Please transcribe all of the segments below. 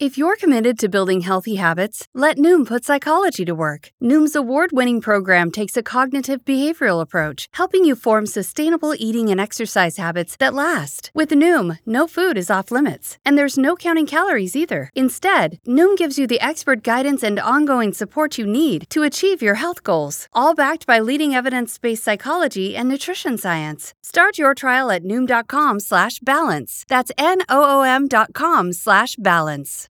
If you're committed to building healthy habits, let Noom put psychology to work. Noom's award winning program takes a cognitive behavioral approach, helping you form sustainable eating and exercise habits that last. With Noom, no food is off limits, and there's no counting calories either. Instead, Noom gives you the expert guidance and ongoing support you need to achieve your health goals, all backed by leading evidence-based psychology and nutrition science. Start your trial at noom.com slash balance. That's N-O-O-M dot com slash balance.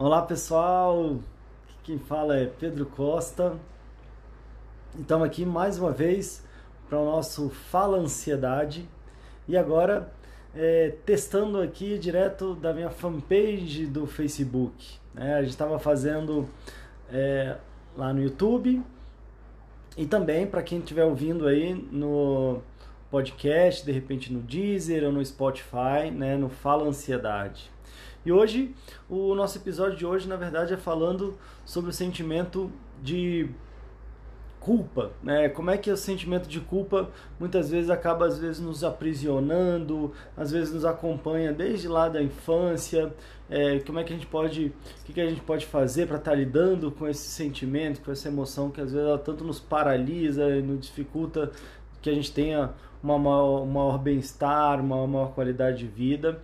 Olá pessoal, quem fala é Pedro Costa. Estamos aqui mais uma vez para o nosso Fala Ansiedade e agora é, testando aqui direto da minha fanpage do Facebook. Né? A gente estava fazendo é, lá no YouTube e também para quem estiver ouvindo aí no podcast, de repente no Deezer ou no Spotify, né? no Fala Ansiedade. E hoje, o nosso episódio de hoje, na verdade, é falando sobre o sentimento de culpa, né? Como é que o sentimento de culpa muitas vezes acaba às vezes nos aprisionando, às vezes nos acompanha desde lá da infância. É, como é que a gente pode, o que, que a gente pode fazer para estar tá lidando com esse sentimento, com essa emoção que às vezes ela tanto nos paralisa e nos dificulta que a gente tenha uma maior, um maior bem-estar, uma maior qualidade de vida.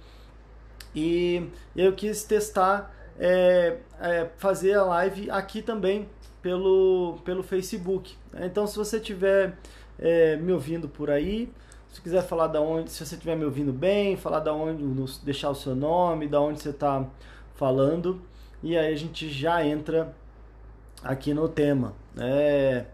E eu quis testar, é, é, fazer a live aqui também pelo, pelo Facebook. Então, se você estiver é, me ouvindo por aí, se quiser falar da onde, se você estiver me ouvindo bem, falar da onde, deixar o seu nome, da onde você está falando, e aí a gente já entra aqui no tema. É,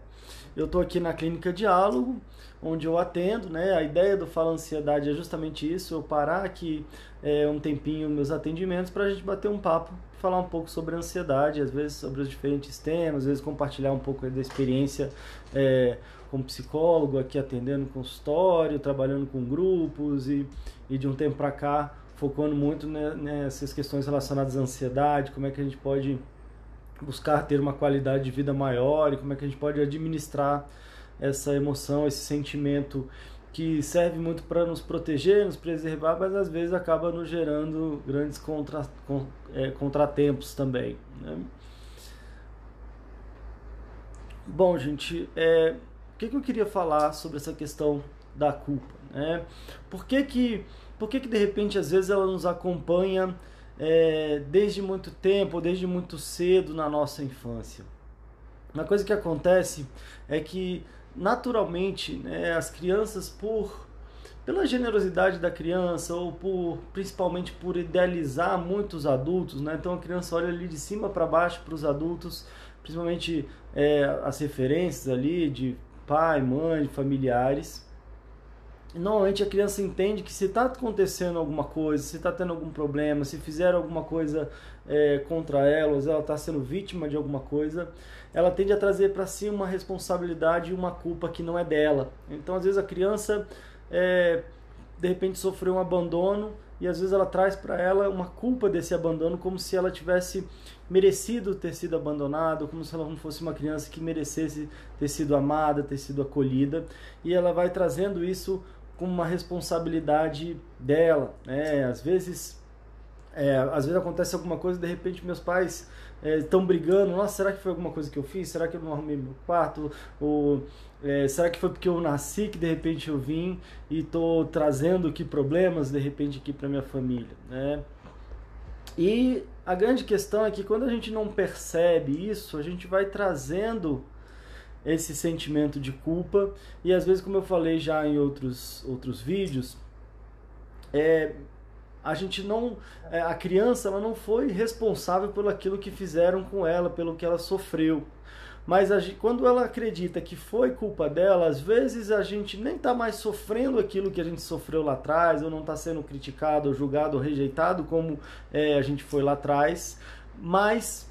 eu estou aqui na Clínica Diálogo, onde eu atendo, né? A ideia do Fala Ansiedade é justamente isso, eu parar aqui é, um tempinho meus atendimentos para a gente bater um papo, falar um pouco sobre ansiedade, às vezes sobre os diferentes temas, às vezes compartilhar um pouco da experiência é, como psicólogo aqui atendendo consultório, trabalhando com grupos e, e de um tempo para cá focando muito nessas questões relacionadas à ansiedade, como é que a gente pode buscar ter uma qualidade de vida maior e como é que a gente pode administrar essa emoção, esse sentimento que serve muito para nos proteger, nos preservar, mas às vezes acaba nos gerando grandes contra, con, é, contratempos também. Né? Bom, gente, é, o que, que eu queria falar sobre essa questão da culpa? Né? Por que que, por que que de repente às vezes ela nos acompanha é, desde muito tempo, desde muito cedo na nossa infância? Uma coisa que acontece é que naturalmente né, as crianças por pela generosidade da criança ou por principalmente por idealizar muitos adultos, né? Então a criança olha ali de cima para baixo para os adultos, principalmente é, as referências ali de pai, mãe, familiares. Normalmente a criança entende que se está acontecendo alguma coisa, se está tendo algum problema, se fizeram alguma coisa é, contra ela, ou ela está sendo vítima de alguma coisa, ela tende a trazer para si uma responsabilidade e uma culpa que não é dela. Então, às vezes, a criança é, de repente sofreu um abandono e às vezes ela traz para ela uma culpa desse abandono, como se ela tivesse merecido ter sido abandonada, como se ela não fosse uma criança que merecesse ter sido amada, ter sido acolhida, e ela vai trazendo isso como uma responsabilidade dela. Né? Às vezes, é, às vezes acontece alguma coisa, de repente meus pais estão é, brigando, nossa, será que foi alguma coisa que eu fiz? Será que eu não arrumei meu quarto? Ou é, será que foi porque eu nasci que de repente eu vim e estou trazendo aqui problemas de repente aqui para minha família, né? E a grande questão é que quando a gente não percebe isso, a gente vai trazendo esse sentimento de culpa. E às vezes, como eu falei já em outros outros vídeos, é, a gente não é, a criança ela não foi responsável pelo aquilo que fizeram com ela pelo que ela sofreu. Mas a, quando ela acredita que foi culpa dela, às vezes a gente nem está mais sofrendo aquilo que a gente sofreu lá atrás, ou não está sendo criticado, ou julgado, ou rejeitado como é, a gente foi lá atrás, mas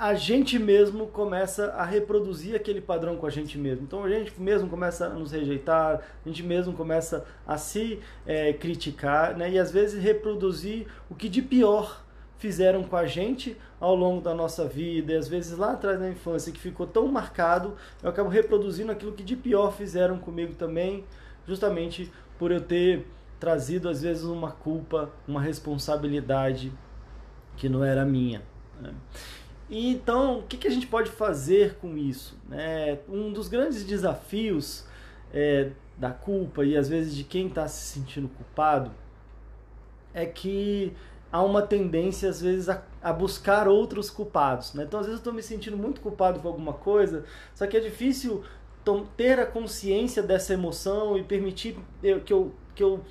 a gente mesmo começa a reproduzir aquele padrão com a gente mesmo. Então a gente mesmo começa a nos rejeitar, a gente mesmo começa a se é, criticar, né? E às vezes reproduzir o que de pior fizeram com a gente ao longo da nossa vida, e às vezes lá atrás na infância que ficou tão marcado, eu acabo reproduzindo aquilo que de pior fizeram comigo também, justamente por eu ter trazido às vezes uma culpa, uma responsabilidade que não era minha. Né? Então, o que, que a gente pode fazer com isso? É, um dos grandes desafios é, da culpa e às vezes de quem está se sentindo culpado é que há uma tendência às vezes a, a buscar outros culpados. Né? Então, às vezes eu estou me sentindo muito culpado por alguma coisa, só que é difícil ter a consciência dessa emoção e permitir que eu, que eu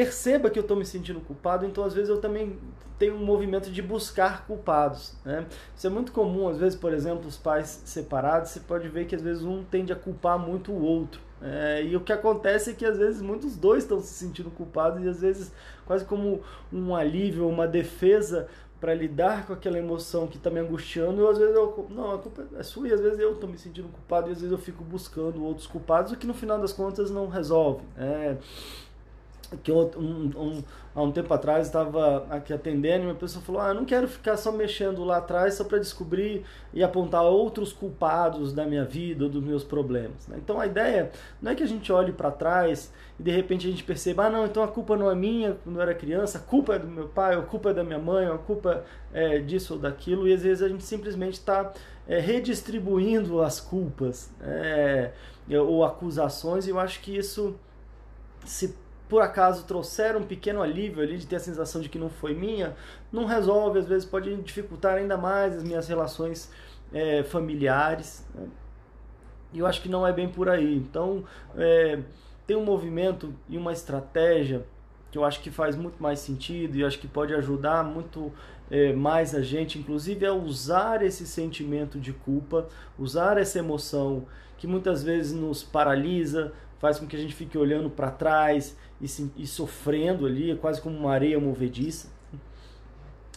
perceba que eu estou me sentindo culpado, então às vezes eu também tenho um movimento de buscar culpados. Né? Isso é muito comum, às vezes, por exemplo, os pais separados, você pode ver que às vezes um tende a culpar muito o outro. É, e o que acontece é que às vezes muitos dois estão se sentindo culpados e às vezes quase como um alívio, uma defesa para lidar com aquela emoção que está me angustiando, eu, às vezes eu, não, a culpa é sua e às vezes eu estou me sentindo culpado e às vezes eu fico buscando outros culpados, o que no final das contas não resolve. É, que um, um, há um tempo atrás estava aqui atendendo e uma pessoa falou: Ah, eu não quero ficar só mexendo lá atrás só para descobrir e apontar outros culpados da minha vida ou dos meus problemas. Né? Então a ideia não é que a gente olhe para trás e de repente a gente perceba: Ah, não, então a culpa não é minha quando eu era criança, a culpa é do meu pai, a culpa é da minha mãe, a culpa é disso ou daquilo, e às vezes a gente simplesmente está é, redistribuindo as culpas é, ou acusações, e eu acho que isso se por acaso trouxer um pequeno alívio ali de ter a sensação de que não foi minha, não resolve, às vezes pode dificultar ainda mais as minhas relações é, familiares. Né? E eu acho que não é bem por aí. Então, é, tem um movimento e uma estratégia que eu acho que faz muito mais sentido e acho que pode ajudar muito é, mais a gente, inclusive, a usar esse sentimento de culpa, usar essa emoção que muitas vezes nos paralisa, faz com que a gente fique olhando para trás e, se, e sofrendo ali, é quase como uma areia movediça.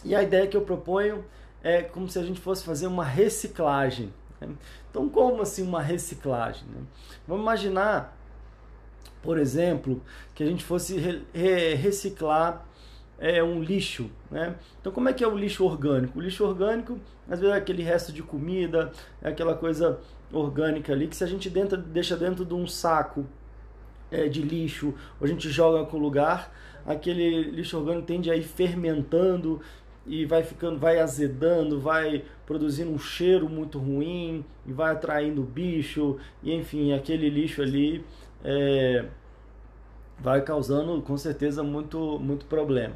E a ideia que eu proponho é como se a gente fosse fazer uma reciclagem. Né? Então, como assim uma reciclagem? Né? Vamos imaginar, por exemplo, que a gente fosse re, re, reciclar é, um lixo. Né? Então, como é que é o lixo orgânico? O lixo orgânico, às vezes, é aquele resto de comida, é aquela coisa orgânica ali que se a gente dentro, deixa dentro de um saco é, de lixo, ou a gente joga com lugar, aquele lixo orgânico tende a ir fermentando e vai ficando, vai azedando, vai produzindo um cheiro muito ruim e vai atraindo bicho e enfim aquele lixo ali é, vai causando com certeza muito muito problema.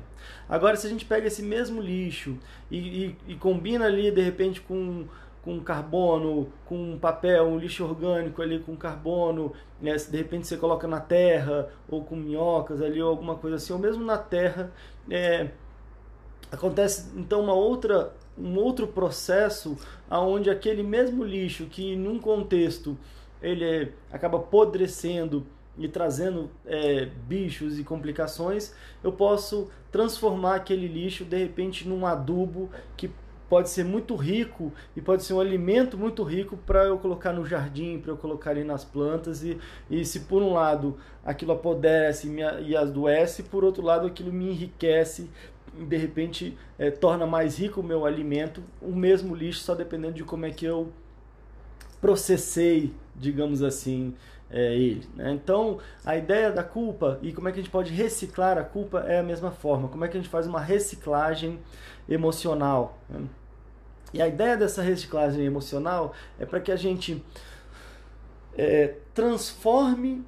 Agora se a gente pega esse mesmo lixo e, e, e combina ali de repente com com carbono, com papel, um lixo orgânico ali com carbono, né? de repente você coloca na terra ou com minhocas ali ou alguma coisa assim, ou mesmo na terra, é, acontece então uma outra um outro processo aonde aquele mesmo lixo que num contexto ele é, acaba apodrecendo e trazendo é, bichos e complicações, eu posso transformar aquele lixo de repente num adubo que pode ser muito rico e pode ser um alimento muito rico para eu colocar no jardim, para eu colocar ali nas plantas e, e se por um lado aquilo apodrece e adoece, por outro lado aquilo me enriquece de repente é, torna mais rico o meu alimento, o mesmo lixo só dependendo de como é que eu processei, digamos assim, é, ele. Né? Então, a ideia da culpa e como é que a gente pode reciclar a culpa é a mesma forma. Como é que a gente faz uma reciclagem emocional? Né? E a ideia dessa reciclagem emocional é para que a gente é, transforme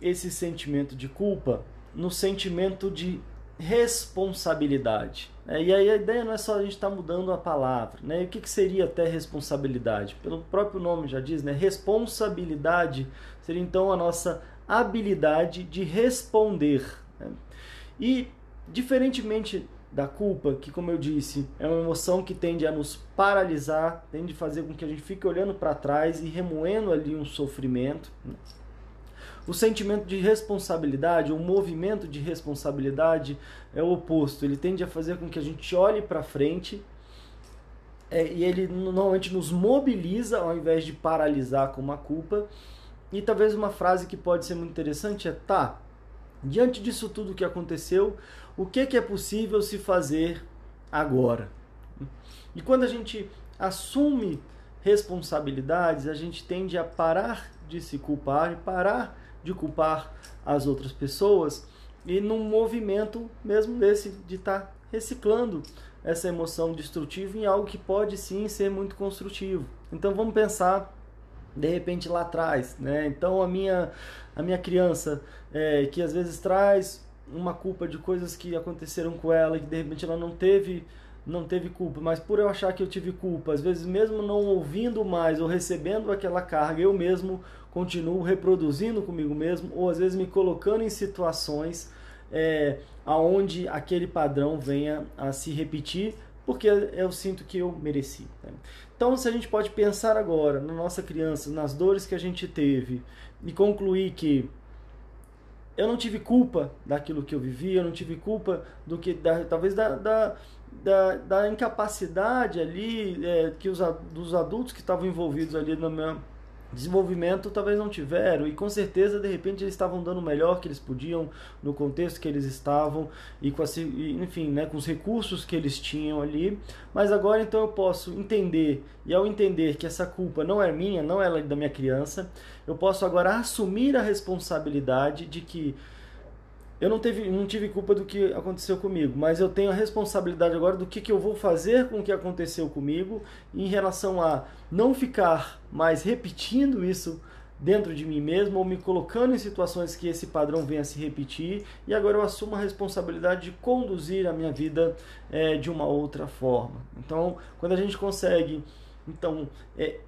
esse sentimento de culpa no sentimento de responsabilidade. É, e aí a ideia não é só a gente estar tá mudando a palavra. Né? E o que, que seria até responsabilidade? Pelo próprio nome já diz, né? responsabilidade seria então a nossa habilidade de responder. Né? E diferentemente da culpa, que como eu disse, é uma emoção que tende a nos paralisar, tende a fazer com que a gente fique olhando para trás e remoendo ali um sofrimento. Né? O sentimento de responsabilidade, o movimento de responsabilidade é o oposto. Ele tende a fazer com que a gente olhe para frente é, e ele normalmente nos mobiliza ao invés de paralisar com uma culpa. E talvez uma frase que pode ser muito interessante é: tá, diante disso tudo que aconteceu, o que, que é possível se fazer agora? E quando a gente assume responsabilidades, a gente tende a parar de se culpar e parar de culpar as outras pessoas e num movimento mesmo desse de estar tá reciclando essa emoção destrutiva em algo que pode sim ser muito construtivo. Então vamos pensar de repente lá atrás, né? Então a minha a minha criança é, que às vezes traz uma culpa de coisas que aconteceram com ela e que de repente ela não teve não teve culpa, mas por eu achar que eu tive culpa, às vezes mesmo não ouvindo mais ou recebendo aquela carga, eu mesmo continuo reproduzindo comigo mesmo ou às vezes me colocando em situações é, aonde aquele padrão venha a se repetir, porque eu sinto que eu mereci. Né? Então, se a gente pode pensar agora na nossa criança, nas dores que a gente teve e concluir que eu não tive culpa daquilo que eu vivi, eu não tive culpa do que da, talvez da, da, da, da incapacidade ali é, que os dos adultos que estavam envolvidos ali na minha desenvolvimento talvez não tiveram e com certeza de repente eles estavam dando o melhor que eles podiam no contexto que eles estavam e com a, enfim né com os recursos que eles tinham ali. Mas agora então eu posso entender e ao entender que essa culpa não é minha não é da minha criança eu posso agora assumir a responsabilidade de que eu não, teve, não tive culpa do que aconteceu comigo, mas eu tenho a responsabilidade agora do que, que eu vou fazer com o que aconteceu comigo em relação a não ficar mais repetindo isso dentro de mim mesmo ou me colocando em situações que esse padrão venha a se repetir e agora eu assumo a responsabilidade de conduzir a minha vida é, de uma outra forma. Então, quando a gente consegue então é,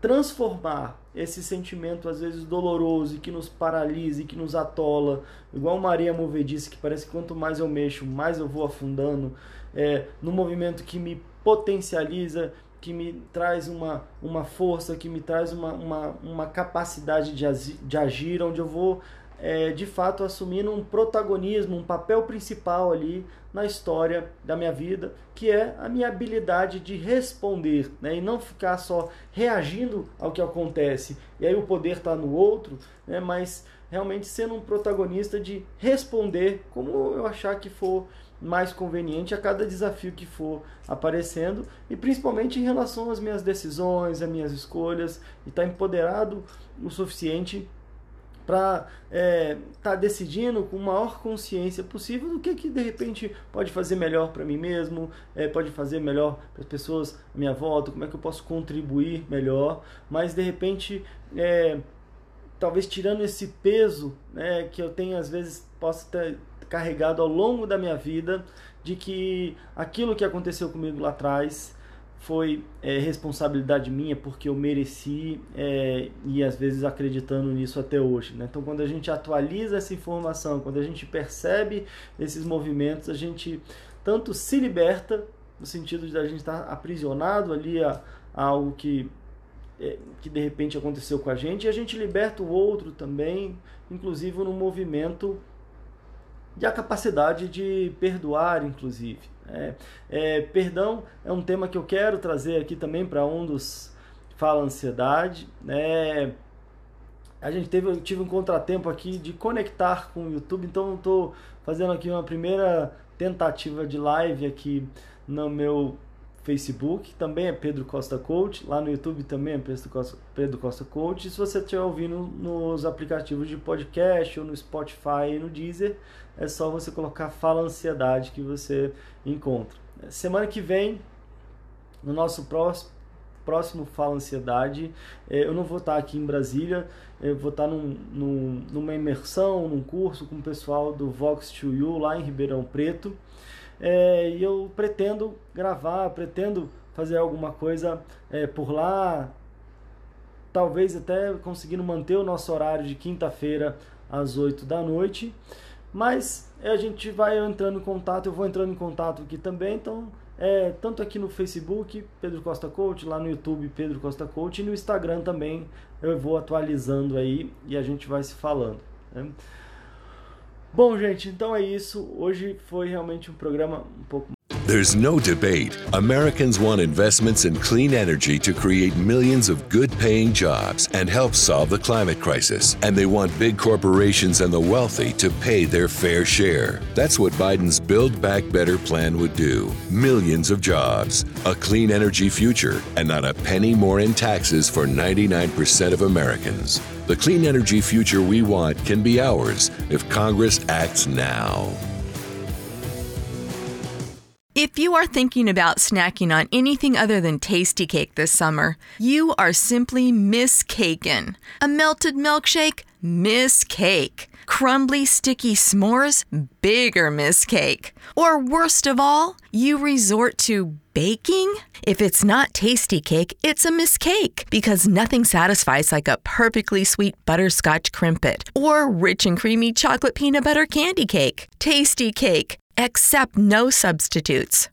transformar esse sentimento às vezes doloroso e que nos paralisa e que nos atola, igual Maria Movedice, que parece que quanto mais eu mexo, mais eu vou afundando, é, no movimento que me potencializa, que me traz uma, uma força, que me traz uma, uma, uma capacidade de, de agir, onde eu vou é, de fato assumindo um protagonismo, um papel principal ali na história da minha vida, que é a minha habilidade de responder, né? e não ficar só reagindo ao que acontece, e aí o poder está no outro, né? mas realmente sendo um protagonista de responder como eu achar que for mais conveniente a cada desafio que for aparecendo e principalmente em relação às minhas decisões, às minhas escolhas e estar tá empoderado o suficiente para estar é, tá decidindo com maior consciência possível do que, que de repente pode fazer melhor para mim mesmo, é, pode fazer melhor para as pessoas à minha volta, como é que eu posso contribuir melhor, mas de repente, é, talvez tirando esse peso né, que eu tenho às vezes posso ter carregado ao longo da minha vida de que aquilo que aconteceu comigo lá atrás foi é, responsabilidade minha porque eu mereci é, e às vezes acreditando nisso até hoje. Né? Então, quando a gente atualiza essa informação, quando a gente percebe esses movimentos, a gente tanto se liberta no sentido de a gente estar aprisionado ali a, a algo que é, que de repente aconteceu com a gente e a gente liberta o outro também, inclusive no movimento e a capacidade de perdoar, inclusive. É, é, perdão é um tema que eu quero trazer aqui também para um dos Fala Ansiedade. É, a gente teve, eu tive um contratempo aqui de conectar com o YouTube, então estou fazendo aqui uma primeira tentativa de live aqui no meu Facebook, também é Pedro Costa Coach, lá no YouTube também é Pedro Costa, Pedro Costa Coach. E se você estiver ouvindo nos aplicativos de podcast ou no Spotify e no Deezer, é só você colocar Fala Ansiedade que você encontra. Semana que vem, no nosso próximo, próximo Fala Ansiedade, é, eu não vou estar aqui em Brasília, eu vou estar num, num, numa imersão, num curso com o pessoal do Vox 2U lá em Ribeirão Preto. É, e eu pretendo gravar, pretendo fazer alguma coisa é, por lá, talvez até conseguindo manter o nosso horário de quinta-feira às 8 da noite. Mas a gente vai entrando em contato, eu vou entrando em contato aqui também, então é, tanto aqui no Facebook, Pedro Costa Coach, lá no YouTube, Pedro Costa Coach, e no Instagram também eu vou atualizando aí e a gente vai se falando. Né? Bom, gente, então é isso. Hoje foi realmente um programa um pouco There's no debate. Americans want investments in clean energy to create millions of good paying jobs and help solve the climate crisis. And they want big corporations and the wealthy to pay their fair share. That's what Biden's Build Back Better plan would do millions of jobs, a clean energy future, and not a penny more in taxes for 99% of Americans. The clean energy future we want can be ours if Congress acts now. If you are thinking about snacking on anything other than tasty cake this summer, you are simply miscaken. A melted milkshake? Miss cake. Crumbly, sticky s'mores? Bigger miss cake. Or worst of all, you resort to baking? If it's not tasty cake, it's a miss cake because nothing satisfies like a perfectly sweet butterscotch crimpet or rich and creamy chocolate peanut butter candy cake. Tasty cake. Accept no substitutes.